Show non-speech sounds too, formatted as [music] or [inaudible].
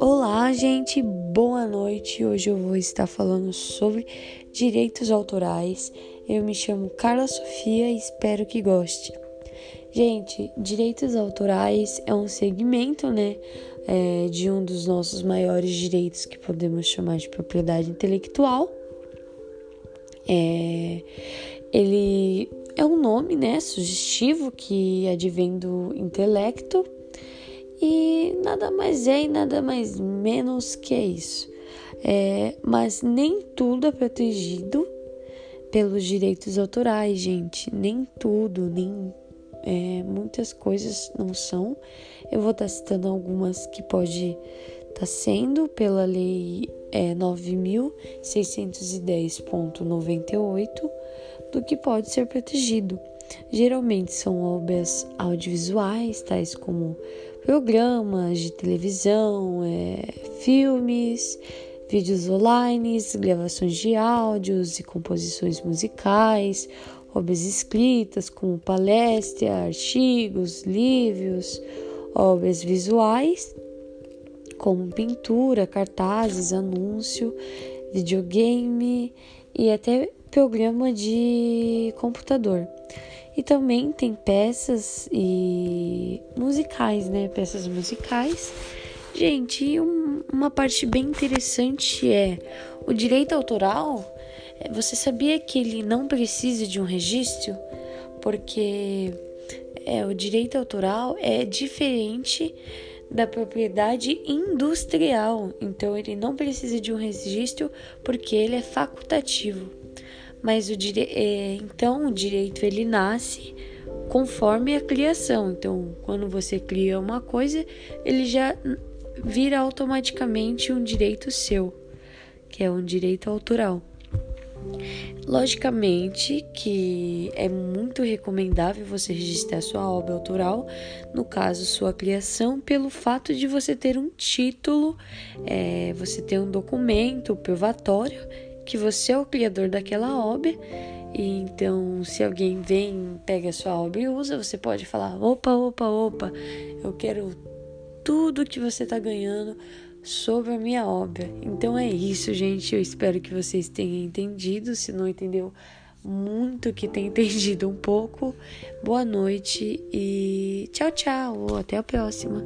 Olá, gente, boa noite. Hoje eu vou estar falando sobre direitos autorais. Eu me chamo Carla Sofia e espero que goste. Gente, direitos autorais é um segmento, né, é, de um dos nossos maiores direitos que podemos chamar de propriedade intelectual. É, ele é um nome, né, sugestivo que advém do intelecto e nada mais é e nada mais menos que isso. É, mas nem tudo é protegido pelos direitos autorais, gente. Nem tudo, nem é, muitas coisas não são. Eu vou estar citando algumas que pode estar sendo pela lei é, 9.610.98 do que pode ser protegido. Geralmente são obras audiovisuais, tais como programas de televisão, é, filmes, vídeos online, gravações de áudios e composições musicais, obras escritas como palestras, artigos, livros, obras visuais como pintura, cartazes, anúncio, videogame e até programa de computador. E também tem peças e musicais, né? Peças musicais. Gente, um, uma parte bem interessante é o direito autoral. É, você sabia que ele não precisa de um registro? Porque é, o direito autoral é diferente da propriedade industrial, então ele não precisa de um registro porque ele é facultativo mas o dire... É, então o direito ele nasce conforme a criação. Então, quando você cria uma coisa, ele já vira automaticamente um direito seu, que é um direito autoral. Logicamente que é muito recomendável você registrar sua obra autoral, no caso sua criação, pelo fato de você ter um título, é, você ter um documento provatório que você é o criador daquela obra. E então, se alguém vem, pega a sua obra e usa, você pode falar: opa, opa, opa, eu quero tudo que você está ganhando sobre a minha obra. Então é isso, gente. Eu espero que vocês tenham entendido. Se não entendeu muito, que tenha [laughs] entendido um pouco. Boa noite e tchau, tchau. Até a próxima.